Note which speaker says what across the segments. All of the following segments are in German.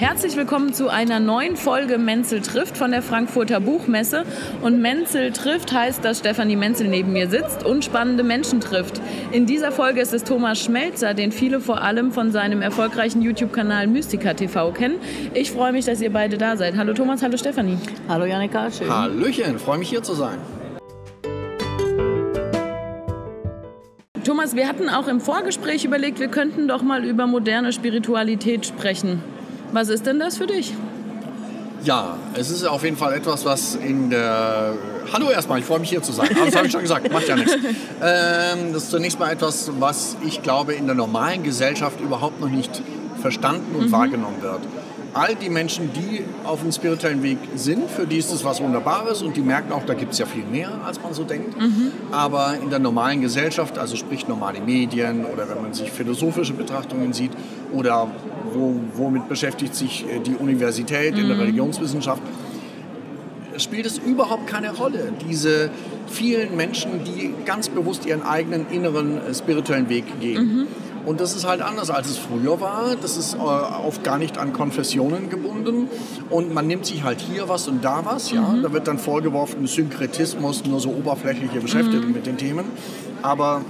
Speaker 1: Herzlich willkommen zu einer neuen Folge Menzel trifft von der Frankfurter Buchmesse. Und Menzel trifft heißt, dass Stefanie Menzel neben mir sitzt und spannende Menschen trifft. In dieser Folge ist es Thomas Schmelzer, den viele vor allem von seinem erfolgreichen YouTube-Kanal Mystica TV kennen. Ich freue mich, dass ihr beide da seid. Hallo Thomas, hallo Stefanie.
Speaker 2: Hallo Janika, schön.
Speaker 3: Hallöchen, freue mich hier zu sein.
Speaker 1: Thomas, wir hatten auch im Vorgespräch überlegt, wir könnten doch mal über moderne Spiritualität sprechen. Was ist denn das für dich?
Speaker 3: Ja, es ist auf jeden Fall etwas, was in der... Hallo erstmal, ich freue mich hier zu sein. Das habe ich schon gesagt, macht ja nichts. Ähm, das ist zunächst mal etwas, was ich glaube in der normalen Gesellschaft überhaupt noch nicht verstanden und mhm. wahrgenommen wird. All die Menschen, die auf dem spirituellen Weg sind, für die ist es was Wunderbares und die merken auch, da gibt es ja viel mehr, als man so denkt. Mhm. Aber in der normalen Gesellschaft, also sprich normale Medien oder wenn man sich philosophische Betrachtungen sieht oder wo, womit beschäftigt sich äh, die Universität in der mhm. Religionswissenschaft, spielt es überhaupt keine Rolle. Diese vielen Menschen, die ganz bewusst ihren eigenen inneren äh, spirituellen Weg gehen. Mhm. Und das ist halt anders, als es früher war. Das ist äh, oft gar nicht an Konfessionen gebunden. Und man nimmt sich halt hier was und da was. Ja? Mhm. Da wird dann vorgeworfen, Synkretismus, nur so oberflächliche Beschäftigung mhm. mit den Themen. Aber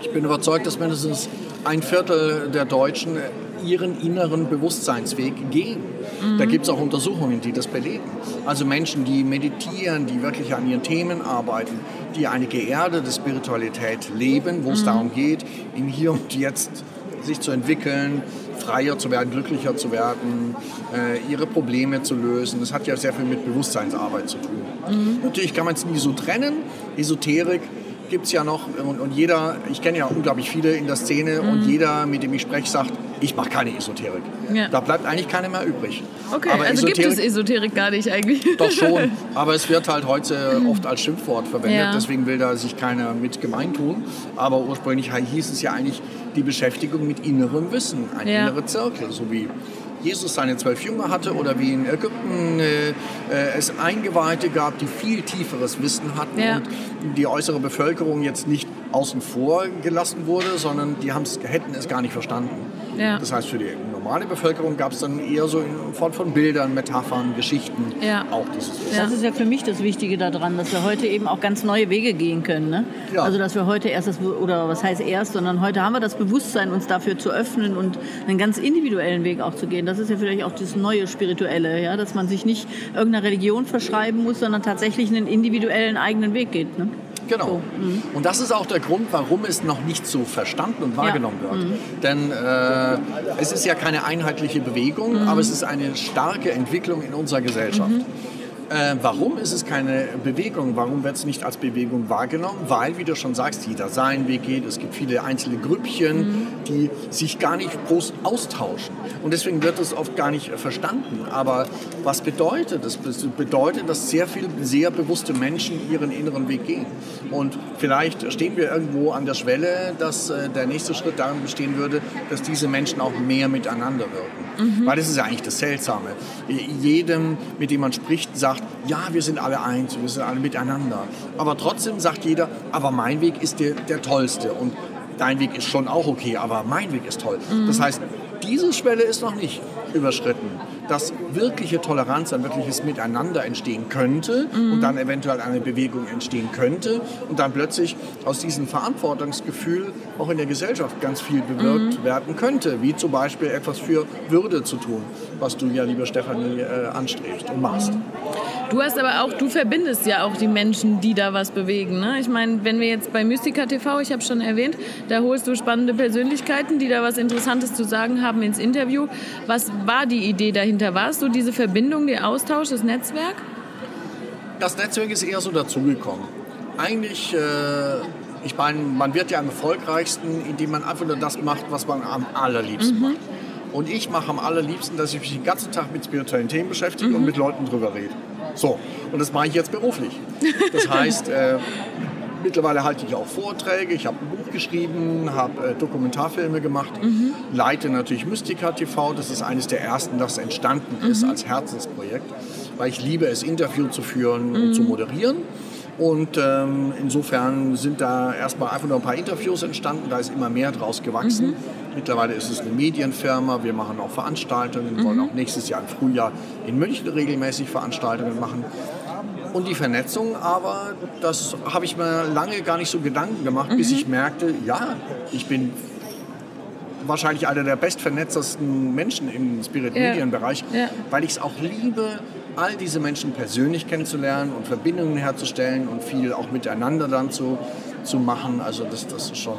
Speaker 3: ich bin überzeugt, dass mindestens ein Viertel der Deutschen ihren inneren Bewusstseinsweg gehen. Mhm. Da gibt es auch Untersuchungen, die das belegen. Also Menschen, die meditieren, die wirklich an ihren Themen arbeiten, die eine geerdete Spiritualität leben, wo es mhm. darum geht, im Hier und Jetzt sich zu entwickeln, freier zu werden, glücklicher zu werden, äh, ihre Probleme zu lösen. Das hat ja sehr viel mit Bewusstseinsarbeit zu tun. Mhm. Natürlich kann man es nie so trennen. Esoterik gibt es ja noch und, und, jeder, ich kenne ja unglaublich viele in der Szene mhm. und jeder, mit dem ich spreche, sagt, ich mache keine Esoterik. Ja. Da bleibt eigentlich keiner mehr übrig.
Speaker 1: Okay, aber also Esoterik, gibt es Esoterik gar nicht eigentlich?
Speaker 3: Doch schon, aber es wird halt heute mhm. oft als Schimpfwort verwendet, ja. deswegen will da sich keiner mit gemein tun. Aber ursprünglich hieß es ja eigentlich die Beschäftigung mit innerem Wissen, ein ja. innerer Zirkel, so wie Jesus seine zwölf Jünger hatte oder wie in Ägypten äh, äh, es Eingeweihte gab, die viel tieferes Wissen hatten ja. und die äußere Bevölkerung jetzt nicht außen vor gelassen wurde, sondern die hätten es gar nicht verstanden. Ja. Das heißt, für die normale Bevölkerung gab es dann eher so in Form von Bildern, Metaphern, Geschichten
Speaker 2: ja. auch dieses Wissen. Das ist ja für mich das Wichtige daran, dass wir heute eben auch ganz neue Wege gehen können. Ne? Ja. Also dass wir heute erst das, oder was heißt erst, sondern heute haben wir das Bewusstsein, uns dafür zu öffnen und einen ganz individuellen Weg auch zu gehen. Das ist ja vielleicht auch das neue Spirituelle, ja? dass man sich nicht irgendeiner Religion verschreiben muss, sondern tatsächlich einen individuellen eigenen Weg geht. Ne?
Speaker 3: Genau. So. Mhm. Und das ist auch der Grund, warum es noch nicht so verstanden und wahrgenommen ja. wird. Mhm. Denn äh, es ist ja keine einheitliche Bewegung, mhm. aber es ist eine starke Entwicklung in unserer Gesellschaft. Äh, warum ist es keine Bewegung? Warum wird es nicht als Bewegung wahrgenommen? Weil, wie du schon sagst, jeder seinen Weg geht. Es gibt viele einzelne Grüppchen, mhm. die sich gar nicht groß austauschen. Und deswegen wird es oft gar nicht verstanden. Aber was bedeutet das? Das bedeutet, dass sehr viele sehr bewusste Menschen ihren inneren Weg gehen. Und vielleicht stehen wir irgendwo an der Schwelle, dass äh, der nächste Schritt darin bestehen würde, dass diese Menschen auch mehr miteinander wirken. Mhm. Weil das ist ja eigentlich das Seltsame. Jedem, mit dem man spricht, sagt, ja, wir sind alle eins, wir sind alle miteinander. Aber trotzdem sagt jeder, aber mein Weg ist der, der tollste und dein Weg ist schon auch okay, aber mein Weg ist toll. Mhm. Das heißt, diese Schwelle ist noch nicht überschritten, dass wirkliche Toleranz, ein wirkliches Miteinander entstehen könnte mhm. und dann eventuell eine Bewegung entstehen könnte und dann plötzlich aus diesem Verantwortungsgefühl auch in der Gesellschaft ganz viel bewirkt mhm. werden könnte, wie zum Beispiel etwas für Würde zu tun, was du ja, liebe Stefanie, äh, anstrebst und machst.
Speaker 1: Du hast aber auch, du verbindest ja auch die Menschen, die da was bewegen. Ne? Ich meine, wenn wir jetzt bei Mystica TV, ich habe schon erwähnt, da holst du spannende Persönlichkeiten, die da was Interessantes zu sagen haben ins Interview. Was war die Idee dahinter? War es so diese Verbindung, der Austausch, das Netzwerk?
Speaker 3: Das Netzwerk ist eher so dazugekommen. Eigentlich, äh, ich meine, man wird ja am erfolgreichsten, indem man einfach nur das macht, was man am allerliebsten mhm. macht. Und ich mache am allerliebsten, dass ich mich den ganzen Tag mit spirituellen Themen beschäftige mhm. und mit Leuten drüber rede. So, und das mache ich jetzt beruflich. Das heißt, äh, mittlerweile halte ich auch Vorträge, ich habe ein Buch geschrieben, habe äh, Dokumentarfilme gemacht, mhm. leite natürlich Mystica TV, das ist eines der ersten, das entstanden ist mhm. als Herzensprojekt, weil ich liebe es, Interviews zu führen mhm. und zu moderieren. Und ähm, insofern sind da erstmal einfach nur ein paar Interviews entstanden. Da ist immer mehr draus gewachsen. Mhm. Mittlerweile ist es eine Medienfirma. Wir machen auch Veranstaltungen. Wir wollen mhm. auch nächstes Jahr im Frühjahr in München regelmäßig Veranstaltungen machen. Und die Vernetzung, aber das habe ich mir lange gar nicht so Gedanken gemacht, mhm. bis ich merkte, ja, ich bin wahrscheinlich einer der bestvernetztesten Menschen im Spirit-Medien-Bereich, ja. ja. weil ich es auch liebe, all diese Menschen persönlich kennenzulernen und Verbindungen herzustellen und viel auch miteinander dann zu, zu machen. Also das, das ist schon,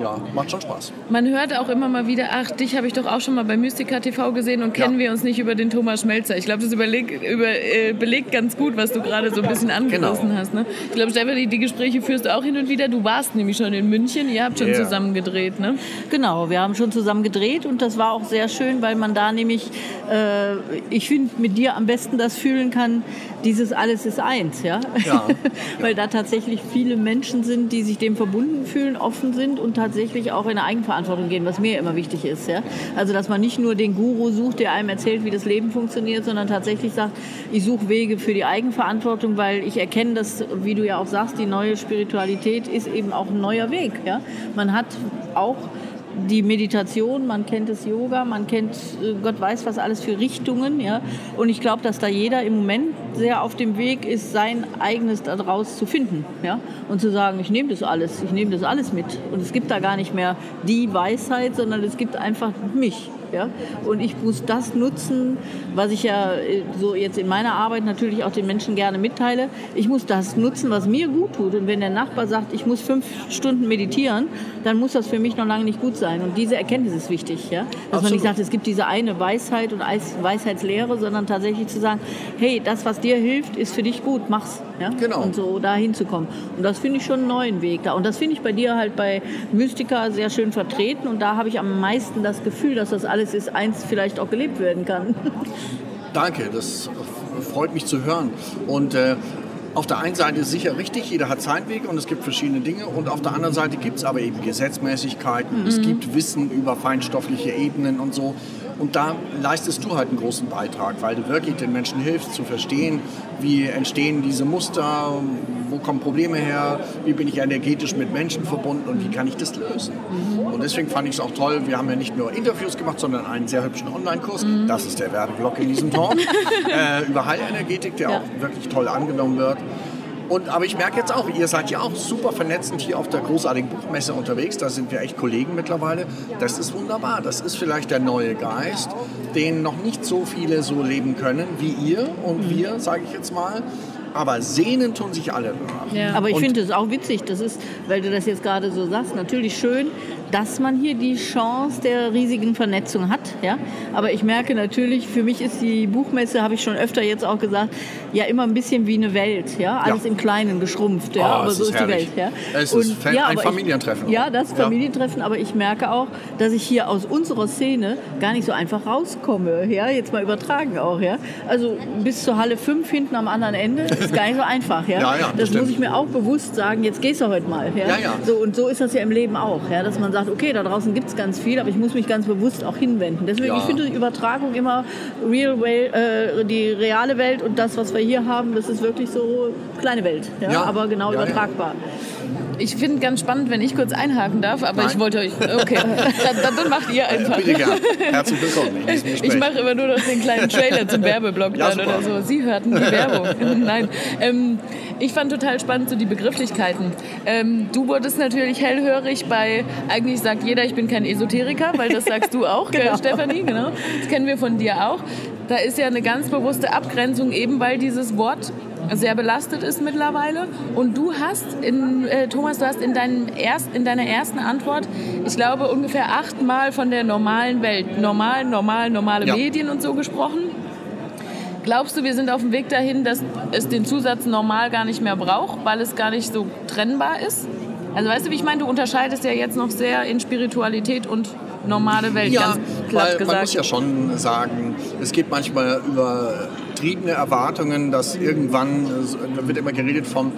Speaker 3: ja, macht schon Spaß.
Speaker 1: Man hört auch immer mal wieder, ach, dich habe ich doch auch schon mal bei Mystica TV gesehen und kennen ja. wir uns nicht über den Thomas Schmelzer. Ich glaube, das überleg, über, äh, belegt ganz gut, was du gerade so ein bisschen angerissen genau. hast. Ne? Ich glaube, Stefanie, die Gespräche führst du auch hin und wieder. Du warst nämlich schon in München, ihr habt schon yeah. zusammen gedreht, ne?
Speaker 2: Genau, wir haben schon zusammen gedreht und das war auch sehr schön, weil man da nämlich, äh, ich finde, mit dir am besten das fühlen kann, dieses alles ist eins, ja. ja. weil da tatsächlich viele Menschen sind, die sich dem verbunden fühlen, offen sind und tatsächlich auch in eine Eigenverantwortung gehen, was mir immer wichtig ist. Ja? Also dass man nicht nur den Guru sucht, der einem erzählt, wie das Leben funktioniert, sondern tatsächlich sagt, ich suche Wege für die Eigenverantwortung, weil ich erkenne, dass, wie du ja auch sagst, die neue Spiritualität ist eben auch ein neuer Weg. Ja? Man hat auch die Meditation, man kennt das Yoga, man kennt äh, Gott weiß was alles für Richtungen. Ja? Und ich glaube, dass da jeder im Moment sehr auf dem Weg ist, sein eigenes daraus zu finden. Ja? Und zu sagen, ich nehme das alles, ich nehme das alles mit. Und es gibt da gar nicht mehr die Weisheit, sondern es gibt einfach mich. Ja? Und ich muss das nutzen, was ich ja äh, so jetzt in meiner Arbeit natürlich auch den Menschen gerne mitteile. Ich muss das nutzen, was mir gut tut. Und wenn der Nachbar sagt, ich muss fünf Stunden meditieren, dann muss das für mich noch lange nicht gut sein. Und diese Erkenntnis ist wichtig. Ja? Dass Absolut. man nicht sagt, es gibt diese eine Weisheit und Weisheitslehre, sondern tatsächlich zu sagen, hey, das, was dir hilft, ist für dich gut, mach's. Ja? Genau. Und so da hinzukommen. Und das finde ich schon einen neuen Weg da. Und das finde ich bei dir halt bei Mystica sehr schön vertreten. Und da habe ich am meisten das Gefühl, dass das alles ist, eins vielleicht auch gelebt werden kann.
Speaker 3: Danke, das freut mich zu hören. Und äh, auf der einen Seite ist sicher richtig, jeder hat seinen Weg und es gibt verschiedene Dinge. Und auf der anderen Seite gibt es aber eben Gesetzmäßigkeiten, mhm. es gibt Wissen über feinstoffliche Ebenen und so. Und da leistest du halt einen großen Beitrag, weil du wirklich den Menschen hilfst zu verstehen, wie entstehen diese Muster, wo kommen Probleme her, wie bin ich energetisch mit Menschen verbunden und wie kann ich das lösen. Mhm. Und deswegen fand ich es auch toll, wir haben ja nicht nur Interviews gemacht, sondern einen sehr hübschen Online-Kurs, mhm. das ist der Werbeblock in diesem Talk, äh, über Heilenergetik, der ja. auch wirklich toll angenommen wird. Und, aber ich merke jetzt auch, ihr seid ja auch super vernetzend hier auf der großartigen Buchmesse unterwegs. Da sind wir echt Kollegen mittlerweile. Das ist wunderbar. Das ist vielleicht der neue Geist, den noch nicht so viele so leben können wie ihr und mhm. wir, sage ich jetzt mal aber sehnen tun sich alle danach.
Speaker 2: Ja. Aber ich finde es auch witzig, das ist, weil du das jetzt gerade so sagst, natürlich schön, dass man hier die Chance der riesigen Vernetzung hat. Ja? Aber ich merke natürlich, für mich ist die Buchmesse, habe ich schon öfter jetzt auch gesagt, ja immer ein bisschen wie eine Welt. Ja? Alles ja. im Kleinen geschrumpft. Ja?
Speaker 3: Oh, aber so ist, ist die Welt. Ja? Es Und, ist ja, ein Familientreffen.
Speaker 2: Ich, ja, das Familientreffen. Aber ich merke auch, dass ich hier aus unserer Szene gar nicht so einfach rauskomme. Ja? Jetzt mal übertragen auch. Ja? Also bis zur Halle 5 hinten am anderen Ende ist gar nicht so einfach. Ja? ja, ja das, das muss ich mir auch bewusst sagen. Jetzt gehst du heute mal. Ja? Ja, ja. So, und so ist das ja im Leben auch. Ja? Dass man sagt, sagt, okay, da draußen gibt es ganz viel, aber ich muss mich ganz bewusst auch hinwenden. Deswegen, ja. ich finde die Übertragung immer real way, äh, die reale Welt und das, was wir hier haben, das ist wirklich so kleine Welt, ja? ja. aber genau übertragbar.
Speaker 1: Ich finde ganz spannend, wenn ich kurz einhaken darf, aber Nein. ich wollte euch. Okay, dann, dann, macht ihr einfach.
Speaker 3: Bitte gern. Herzlich willkommen.
Speaker 1: Ich mache immer nur noch den kleinen Trailer zum Werbeblock ja, dann oder so. Sie hörten die Werbung. Nein. Ähm, ich fand total spannend so die Begrifflichkeiten. Ähm, du wurdest natürlich hellhörig bei, eigentlich sagt jeder, ich bin kein Esoteriker, weil das sagst du auch, genau. Stefanie, genau. Das kennen wir von dir auch. Da ist ja eine ganz bewusste Abgrenzung, eben weil dieses Wort sehr belastet ist mittlerweile. Und du hast, in, äh, Thomas, du hast in, deinem erst, in deiner ersten Antwort, ich glaube, ungefähr achtmal von der normalen Welt, normal, normal, normale ja. Medien und so gesprochen. Glaubst du, wir sind auf dem Weg dahin, dass es den Zusatz normal gar nicht mehr braucht, weil es gar nicht so trennbar ist? Also weißt du, wie ich meine? Du unterscheidest ja jetzt noch sehr in Spiritualität und normale Welt,
Speaker 3: ja, ganz platt weil gesagt. Man muss ja schon sagen, es geht manchmal übertriebene Erwartungen, dass irgendwann, da wird immer geredet ah,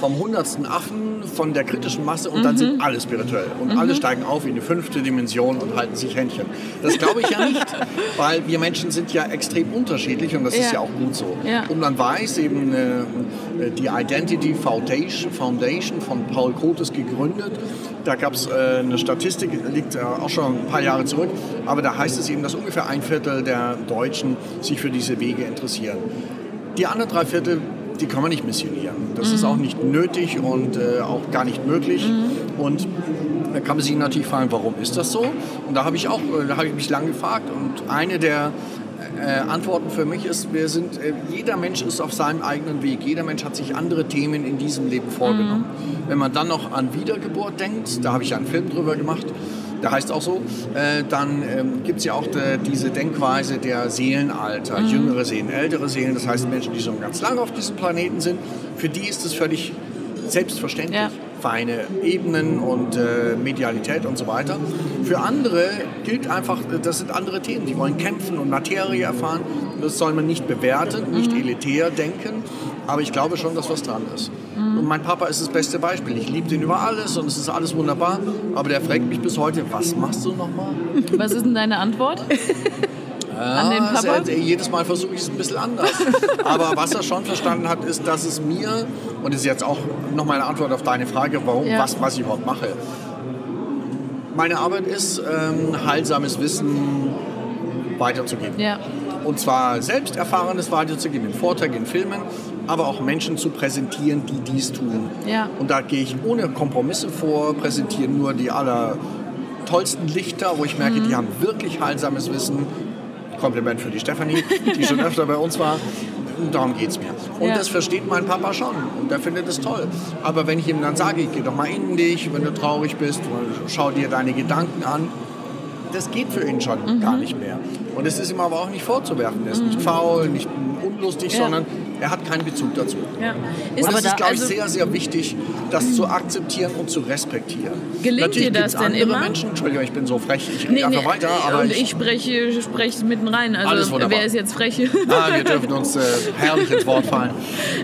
Speaker 3: vom hundertsten Affen, von der kritischen Masse und mhm. dann sind alle spirituell. Und mhm. alle steigen auf in die fünfte Dimension und halten sich Händchen. Das glaube ich ja nicht, weil wir Menschen sind ja extrem unterschiedlich und das ja. ist ja auch gut so. Ja. Und man weiß eben, äh, die Identity Foundation, Foundation von Paul Kotes gegründet. Da gab es äh, eine Statistik, liegt äh, auch schon ein paar Jahre zurück, aber da heißt es eben, dass ungefähr ein Viertel der Deutschen sich für diese Wege interessieren. Die anderen drei Viertel die kann man nicht missionieren. Das mhm. ist auch nicht nötig und äh, auch gar nicht möglich. Mhm. Und da kann man sich natürlich fragen, warum ist das so? Und da habe ich auch, äh, da habe ich mich lange gefragt. Und eine der äh, Antworten für mich ist, wir sind, äh, jeder Mensch ist auf seinem eigenen Weg. Jeder Mensch hat sich andere Themen in diesem Leben vorgenommen. Mhm. Wenn man dann noch an Wiedergeburt denkt, da habe ich einen Film drüber gemacht, der heißt auch so, äh, dann ähm, gibt es ja auch de, diese Denkweise der Seelenalter, mhm. jüngere Seelen, ältere Seelen, das heißt Menschen, die schon ganz lange auf diesem Planeten sind, für die ist es völlig selbstverständlich. Ja. Feine Ebenen und äh, Medialität und so weiter. Für andere gilt einfach, das sind andere Themen. Die wollen kämpfen und Materie erfahren. Das soll man nicht bewerten, nicht mhm. elitär denken, aber ich glaube schon, dass was dran ist. Mhm. Und mein Papa ist das beste Beispiel. Ich liebe den über alles und es ist alles wunderbar. Aber der fragt mich bis heute, was machst du nochmal?
Speaker 1: Was ist denn deine Antwort?
Speaker 3: an den Papa? Sehr, jedes Mal versuche ich es ein bisschen anders. Aber was er schon verstanden hat, ist, dass es mir, und das ist jetzt auch nochmal eine Antwort auf deine Frage, warum, ja. was, was ich überhaupt mache. Meine Arbeit ist, ähm, heilsames Wissen weiterzugeben. Ja. Und zwar selbst Erfahrenes weiterzugeben, in Vorträgen, in Filmen, aber auch Menschen zu präsentieren, die dies tun. Ja. Und da gehe ich ohne Kompromisse vor, präsentiere nur die aller tollsten Lichter, wo ich merke, mhm. die haben wirklich heilsames Wissen. Kompliment für die Stefanie, die schon öfter bei uns war. Und darum geht es mir. Und ja. das versteht mein Papa schon und der findet es toll. Aber wenn ich ihm dann sage, ich gehe doch mal in dich, wenn du traurig bist, schau dir deine Gedanken an, das geht für ihn schon mhm. gar nicht mehr. Und es ist ihm aber auch nicht vorzuwerfen. Er ist mhm. nicht faul, nicht unlustig, ja. sondern er hat keinen Bezug dazu. Ja. Ist und es ist, glaube ich, also sehr, sehr wichtig, das zu akzeptieren und zu respektieren.
Speaker 1: Gelingt Natürlich dir das denn immer?
Speaker 3: Menschen, Entschuldigung, ich bin so frech, ich nee, einfach nee, weiter.
Speaker 1: Aber und ich, ich spreche, spreche mitten rein. Also, wer ist jetzt frech?
Speaker 3: Ah, wir dürfen uns äh, herrlich ins Wort fallen.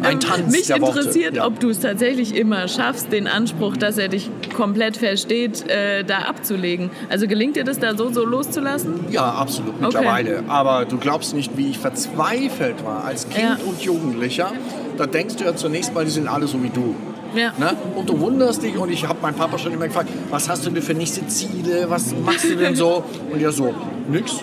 Speaker 3: Ein ähm, Tanz
Speaker 1: Mich
Speaker 3: der
Speaker 1: interessiert,
Speaker 3: ja.
Speaker 1: ob du es tatsächlich immer schaffst, den Anspruch, dass er dich komplett versteht, äh, da abzulegen. Also gelingt dir das da so, so loszulassen?
Speaker 3: Ja, absolut, mittlerweile. Okay. Aber du glaubst nicht, wie ich verzweifelt war als Kind ja. und Jugendlicher da denkst du ja zunächst mal, die sind alle so wie du. Ja. Ne? Und du wunderst dich und ich habe meinen Papa schon immer gefragt, was hast du denn für nächste Ziele, was machst du denn so? Und er so, nix.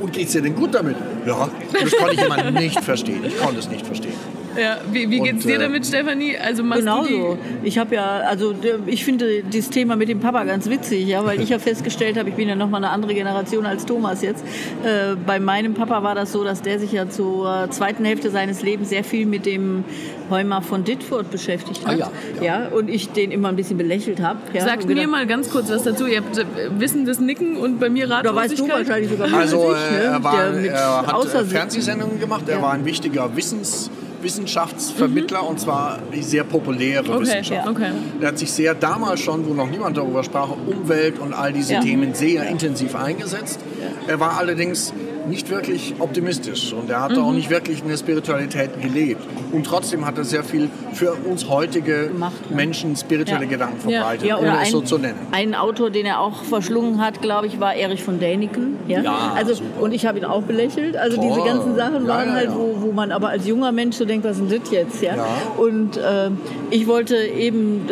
Speaker 3: Und geht's dir denn gut damit? Ja, das konnte ich immer nicht verstehen. Ich konnte es nicht verstehen.
Speaker 1: Ja, wie, wie geht's und, dir äh, damit, Stefanie? Also
Speaker 2: genau so. Ich habe ja, also ich finde dieses Thema mit dem Papa ganz witzig, ja, weil ich ja festgestellt habe, ich bin ja noch mal eine andere Generation als Thomas jetzt. Äh, bei meinem Papa war das so, dass der sich ja zur zweiten Hälfte seines Lebens sehr viel mit dem Heumar von Ditfurth beschäftigt hat. Ah, ja, ja. ja, und ich den immer ein bisschen belächelt habe. Ja,
Speaker 1: Sagt mir mal ganz kurz was dazu. Ihr habt äh, wissendes Nicken und bei mir Ratlosigkeit.
Speaker 2: Da weißt du wahrscheinlich sogar mehr
Speaker 3: Also als ich, ne? er, war, er hat Fernsehsendungen gemacht, er war ein wichtiger Wissens Wissenschaftsvermittler mhm. und zwar sehr populäre okay, Wissenschaft. Ja. Okay. Er hat sich sehr damals schon, wo noch niemand darüber sprach, Umwelt und all diese ja. Themen sehr intensiv eingesetzt. Er war allerdings nicht wirklich optimistisch und er hatte mhm. auch nicht wirklich eine Spiritualität gelebt. Und trotzdem hat er sehr viel für uns heutige Gemacht, ne? Menschen spirituelle ja. Gedanken verbreitet, ja. ohne ein, es so zu nennen.
Speaker 2: Ein Autor, den er auch verschlungen hat, glaube ich, war Erich von Däniken. Ja? ja also, und ich habe ihn auch belächelt. Also Toll. diese ganzen Sachen waren halt, wo, wo man aber als junger Mensch so denkt, was ist das jetzt? Ja? Und äh, ich wollte eben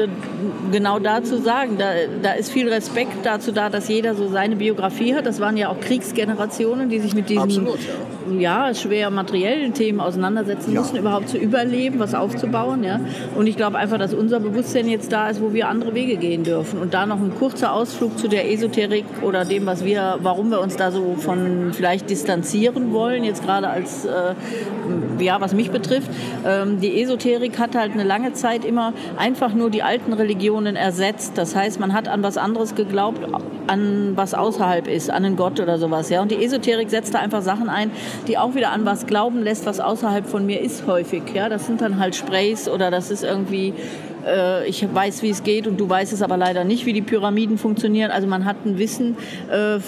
Speaker 2: genau dazu sagen, da, da ist viel Respekt dazu da, dass jeder so seine Biografie hat. Das waren ja auch Kriegsgenerationen, die sich mit diesen Absolut, ja. ja. schwer materiellen Themen auseinandersetzen mussten, überhaupt zu überleben, was aufzubauen. Ja? Und ich glaube einfach, dass unser Bewusstsein jetzt da ist, wo wir andere Wege gehen dürfen. Und da noch ein kurzer Ausflug zu der Esoterik oder dem, was wir, warum wir uns da so von vielleicht distanzieren wollen, jetzt gerade als, äh, ja, was mich betrifft. Ähm, die Esoterik hat halt eine lange Zeit immer einfach nur die alten Religionen ersetzt. Das heißt, man hat an was anderes geglaubt, an was außerhalb ist, an einen Gott oder sowas. Ja? Und die Esoterik setzt da einfach Sachen ein, die auch wieder an was glauben lässt, was außerhalb von mir ist häufig. Ja? Das sind dann halt Sprays oder das ist irgendwie äh, ich weiß, wie es geht und du weißt es aber leider nicht, wie die Pyramiden funktionieren. Also man hat einen Wissen, äh,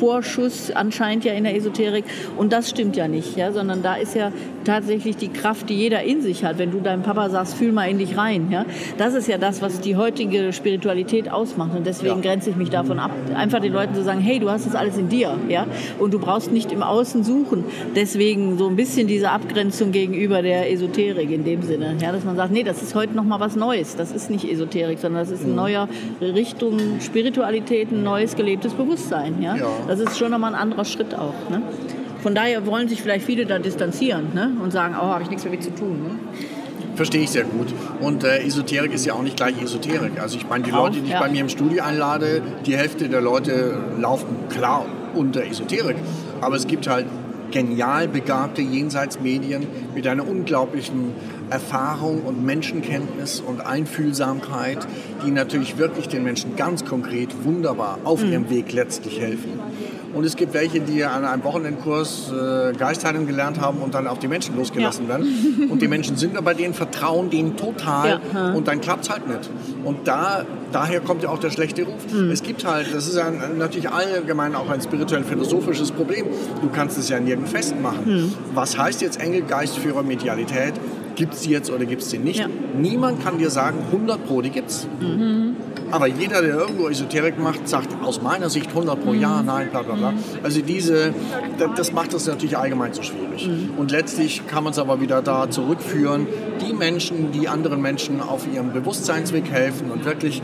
Speaker 2: Vorschuss anscheinend ja in der Esoterik und das stimmt ja nicht, ja? sondern da ist ja tatsächlich die Kraft, die jeder in sich hat. Wenn du deinem Papa sagst, fühl mal in dich rein. Ja? Das ist ja das, was die heutige Spiritualität ausmacht. Und deswegen ja. grenze ich mich davon ab, einfach den Leuten zu sagen, hey, du hast das alles in dir. Ja? Und du brauchst nicht im Außen suchen. Deswegen so ein bisschen diese Abgrenzung gegenüber der Esoterik in dem Sinne. Ja? Dass man sagt, nee, das ist heute noch mal was Neues. Das ist nicht Esoterik, sondern das ist eine mhm. neue Richtung Spiritualität, ein neues gelebtes Bewusstsein. Ja? ja. Das ist schon nochmal ein anderer Schritt auch. Ne? Von daher wollen sich vielleicht viele da distanzieren ne? und sagen, oh, habe ich nichts damit zu tun. Ne?
Speaker 3: Verstehe ich sehr gut. Und äh, Esoterik ist ja auch nicht gleich Esoterik. Also ich meine, die Leute, die ich bei mir im Studio einlade, die Hälfte der Leute laufen klar unter Esoterik. Aber es gibt halt genial begabte Jenseitsmedien mit einer unglaublichen Erfahrung und Menschenkenntnis und Einfühlsamkeit, die natürlich wirklich den Menschen ganz konkret wunderbar auf mhm. ihrem Weg letztlich helfen. Und es gibt welche, die an einem Wochenendkurs äh, Geistheilung gelernt haben und dann auf die Menschen losgelassen ja. werden. Und die Menschen sind aber denen, vertrauen denen total ja. und dann klappt es halt nicht. Und da, daher kommt ja auch der schlechte Ruf. Mhm. Es gibt halt, das ist ja natürlich allgemein auch ein spirituell-philosophisches Problem. Du kannst es ja nirgends festmachen. Mhm. Was heißt jetzt Engel, Geistführer, Medialität? Gibt es die jetzt oder gibt es die nicht? Ja. Niemand kann dir sagen, 100 Pro, die gibt es. Mhm. Aber jeder, der irgendwo Esoterik macht, sagt aus meiner Sicht 100 pro Jahr, mhm. nein, bla bla bla. Also diese, das macht das natürlich allgemein so schwierig. Mhm. Und letztlich kann man es aber wieder da zurückführen, die Menschen, die anderen Menschen auf ihrem Bewusstseinsweg helfen und wirklich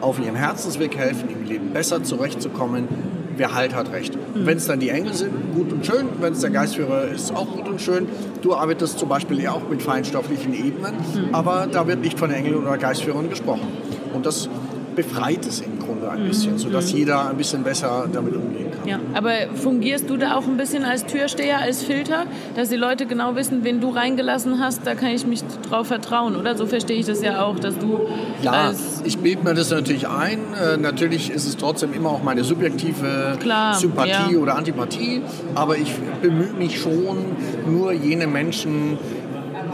Speaker 3: auf ihrem Herzensweg helfen, im Leben besser zurechtzukommen, wer halt hat recht. Mhm. Wenn es dann die Engel sind, gut und schön. Wenn es der Geistführer ist, auch gut und schön. Du arbeitest zum Beispiel ja auch mit feinstofflichen Ebenen, mhm. aber da wird nicht von Engeln oder Geistführern gesprochen. Und das befreit es im Grunde ein bisschen, mhm. sodass mhm. jeder ein bisschen besser damit umgehen kann.
Speaker 1: Ja. Aber fungierst du da auch ein bisschen als Türsteher, als Filter, dass die Leute genau wissen, wen du reingelassen hast, da kann ich mich drauf vertrauen, oder? So verstehe ich das ja auch, dass du.
Speaker 3: Ja, ich bilde mir das natürlich ein. Äh, natürlich ist es trotzdem immer auch meine subjektive Klar, Sympathie ja. oder Antipathie, aber ich bemühe mich schon, nur jene Menschen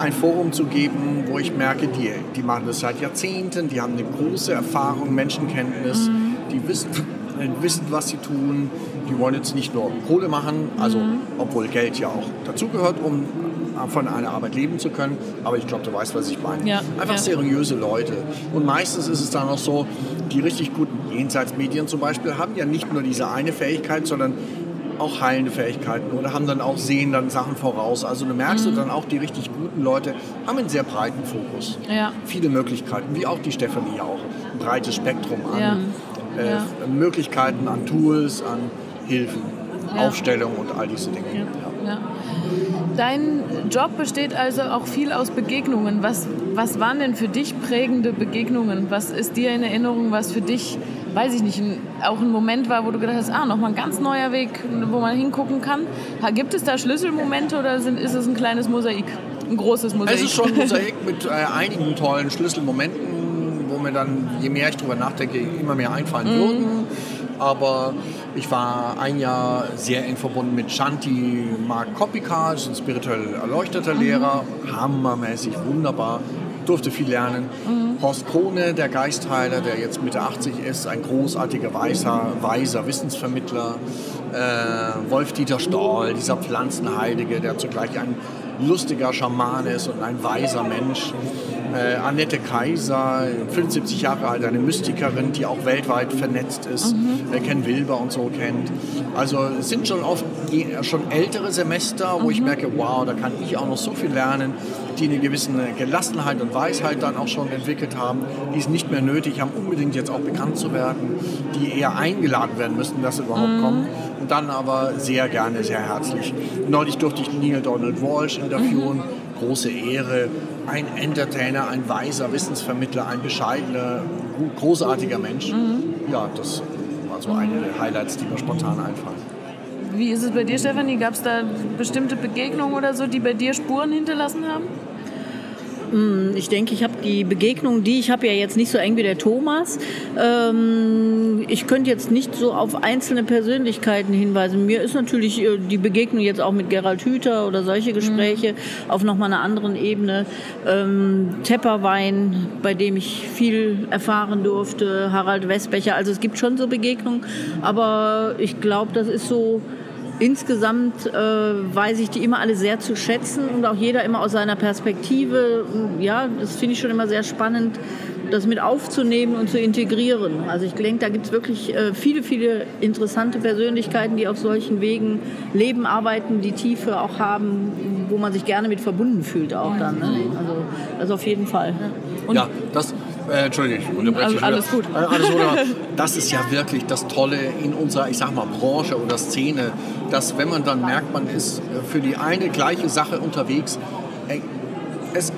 Speaker 3: ein Forum zu geben, wo ich merke, die, die machen das seit Jahrzehnten, die haben eine große Erfahrung, Menschenkenntnis, mhm. die wissen, wissen, was sie tun. Die wollen jetzt nicht nur Kohle machen, also mhm. obwohl Geld ja auch dazugehört, um von einer Arbeit leben zu können. Aber ich glaube, du weißt, was ich meine. Ja, Einfach ja. seriöse Leute. Und meistens ist es dann auch so, die richtig guten Jenseitsmedien zum Beispiel haben ja nicht nur diese eine Fähigkeit, sondern auch heilende Fähigkeiten oder haben dann auch sehen dann Sachen voraus. Also du merkst mhm. du dann auch, die richtig guten Leute haben einen sehr breiten Fokus. Ja. Viele Möglichkeiten, wie auch die Stefanie auch. Ein breites Spektrum an ja. Äh, ja. Möglichkeiten, an Tools, an Hilfen, Aufstellung und all diese Dinge.
Speaker 1: Dein Job besteht also auch viel aus Begegnungen. Was, was waren denn für dich prägende Begegnungen? Was ist dir in Erinnerung, was für dich weiß ich nicht, auch ein Moment war, wo du gedacht hast, ah, nochmal ein ganz neuer Weg, wo man hingucken kann. Gibt es da Schlüsselmomente oder sind, ist es ein kleines Mosaik? Ein großes Mosaik?
Speaker 3: Es ist schon ein Mosaik mit äh, einigen tollen Schlüsselmomenten, wo mir dann, je mehr ich darüber nachdenke, immer mehr einfallen mhm. würden. Aber ich war ein Jahr sehr eng verbunden mit Shanti Mark Kopika, ein spirituell erleuchteter mhm. Lehrer, hammermäßig, wunderbar durfte viel lernen. Mhm. Horst Krone, der Geistheiler, der jetzt Mitte 80 ist, ein großartiger, weiser, weiser Wissensvermittler. Äh, Wolf-Dieter Stoll, dieser Pflanzenheilige, der zugleich ein lustiger Schaman ist und ein weiser Mensch. Äh, Annette Kaiser, 75 Jahre alt, eine Mystikerin, die auch weltweit vernetzt ist, mhm. äh, Ken Wilber und so kennt. Also es sind schon oft schon ältere Semester, wo mhm. ich merke, wow, da kann ich auch noch so viel lernen, die eine gewisse Gelassenheit und Weisheit dann auch schon entwickelt haben, die es nicht mehr nötig haben, unbedingt jetzt auch bekannt zu werden, die eher eingeladen werden müssen, dass sie überhaupt mhm. kommen und dann aber sehr gerne, sehr herzlich. Neulich durfte ich Neil Donald Walsh interviewen, mhm. große Ehre, ein Entertainer, ein weiser Wissensvermittler, ein bescheidener, großartiger Mensch. Mhm. Ja, das waren so einige Highlights, die mir spontan einfallen.
Speaker 1: Wie ist es bei dir, Stefanie? Gab es da bestimmte Begegnungen oder so, die bei dir Spuren hinterlassen haben?
Speaker 2: Hm, ich denke, ich habe die Begegnung, die ich habe ja jetzt nicht so eng wie der Thomas. Ähm, ich könnte jetzt nicht so auf einzelne Persönlichkeiten hinweisen. Mir ist natürlich äh, die Begegnung jetzt auch mit Gerald Hüther oder solche Gespräche mhm. auf nochmal einer anderen Ebene. Ähm, Tepperwein, bei dem ich viel erfahren durfte, Harald Westbecher. Also es gibt schon so Begegnungen, aber ich glaube, das ist so insgesamt äh, weiß ich die immer alle sehr zu schätzen und auch jeder immer aus seiner Perspektive. Ja, das finde ich schon immer sehr spannend, das mit aufzunehmen und zu integrieren. Also ich denke, da gibt es wirklich äh, viele, viele interessante Persönlichkeiten, die auf solchen Wegen leben, arbeiten, die Tiefe auch haben, wo man sich gerne mit verbunden fühlt auch dann. Ne? Also das auf jeden Fall.
Speaker 3: Und ja, das, äh, Entschuldigung, unterbreche
Speaker 1: Alles gut.
Speaker 3: Äh, alles gut. Das ist ja wirklich das Tolle in unserer, ich sag mal, Branche oder Szene, dass wenn man dann merkt, man ist für die eine gleiche Sache unterwegs, es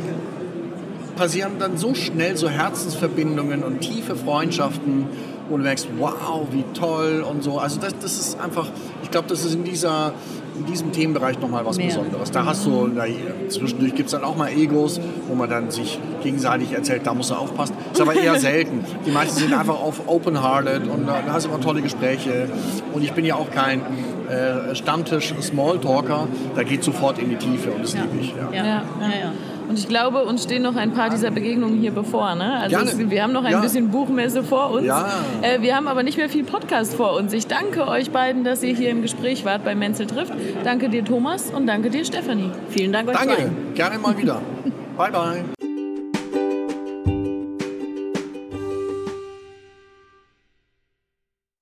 Speaker 3: passieren dann so schnell so Herzensverbindungen und tiefe Freundschaften, wo du merkst, wow, wie toll und so. Also das, das ist einfach, ich glaube, das ist in dieser in diesem Themenbereich nochmal was Mehr. Besonderes. Da hast du, na, zwischendurch gibt es dann auch mal Egos, wo man dann sich gegenseitig erzählt, da musst du aufpassen. Ist aber eher selten. Die meisten sind einfach auf open-hearted und da hast du immer tolle Gespräche. Und ich bin ja auch kein äh, Stammtisch-Smalltalker, da geht sofort in die Tiefe und das
Speaker 1: ja.
Speaker 3: liebe ich.
Speaker 1: Ja. Ja. ja. Und ich glaube, uns stehen noch ein paar dieser Begegnungen hier bevor. Ne? Also es, wir haben noch ein ja. bisschen Buchmesse vor uns. Ja. Äh, wir haben aber nicht mehr viel Podcast vor uns. Ich danke euch beiden, dass ihr hier im Gespräch wart bei Menzel trifft. Danke dir, Thomas, und danke dir, Stefanie.
Speaker 2: Vielen Dank euch
Speaker 3: Danke, beiden. gerne mal wieder. bye, bye.